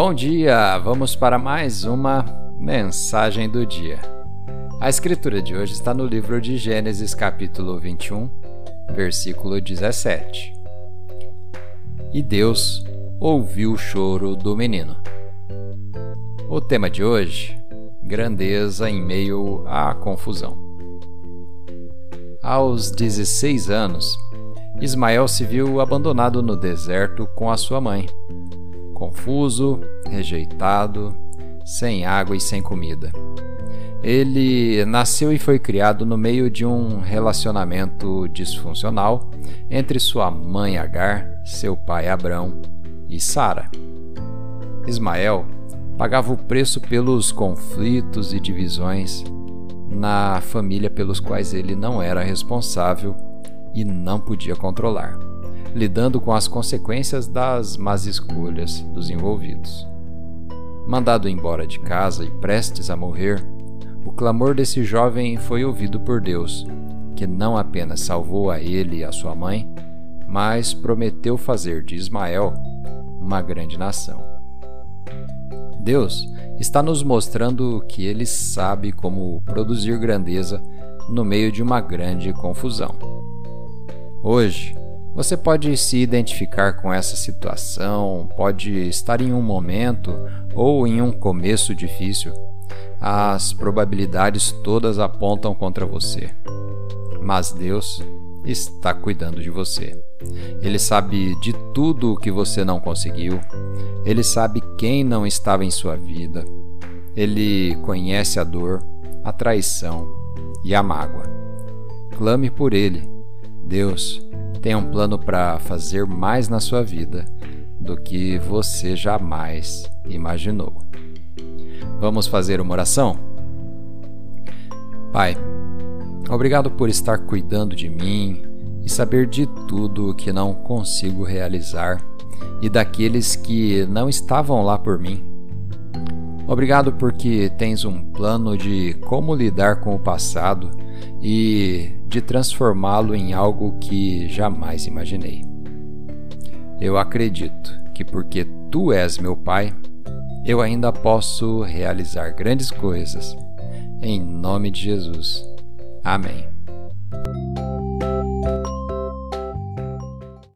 Bom dia! Vamos para mais uma mensagem do dia. A escritura de hoje está no livro de Gênesis, capítulo 21, versículo 17. E Deus ouviu o choro do menino. O tema de hoje: grandeza em meio à confusão. Aos 16 anos, Ismael se viu abandonado no deserto com a sua mãe confuso, rejeitado, sem água e sem comida. Ele nasceu e foi criado no meio de um relacionamento disfuncional entre sua mãe Agar, seu pai Abrão e Sara. Ismael pagava o preço pelos conflitos e divisões na família pelos quais ele não era responsável e não podia controlar lidando com as consequências das más escolhas dos envolvidos. Mandado embora de casa e prestes a morrer, o clamor desse jovem foi ouvido por Deus, que não apenas salvou a ele e a sua mãe, mas prometeu fazer de Ismael uma grande nação. Deus está nos mostrando que ele sabe como produzir grandeza no meio de uma grande confusão. Hoje, você pode se identificar com essa situação, pode estar em um momento ou em um começo difícil. As probabilidades todas apontam contra você. Mas Deus está cuidando de você. Ele sabe de tudo o que você não conseguiu. Ele sabe quem não estava em sua vida. Ele conhece a dor, a traição e a mágoa. Clame por ele. Deus tem um plano para fazer mais na sua vida do que você jamais imaginou. Vamos fazer uma oração? Pai, obrigado por estar cuidando de mim e saber de tudo o que não consigo realizar e daqueles que não estavam lá por mim. Obrigado porque tens um plano de como lidar com o passado e de transformá-lo em algo que jamais imaginei. Eu acredito que porque tu és meu Pai, eu ainda posso realizar grandes coisas. Em nome de Jesus. Amém.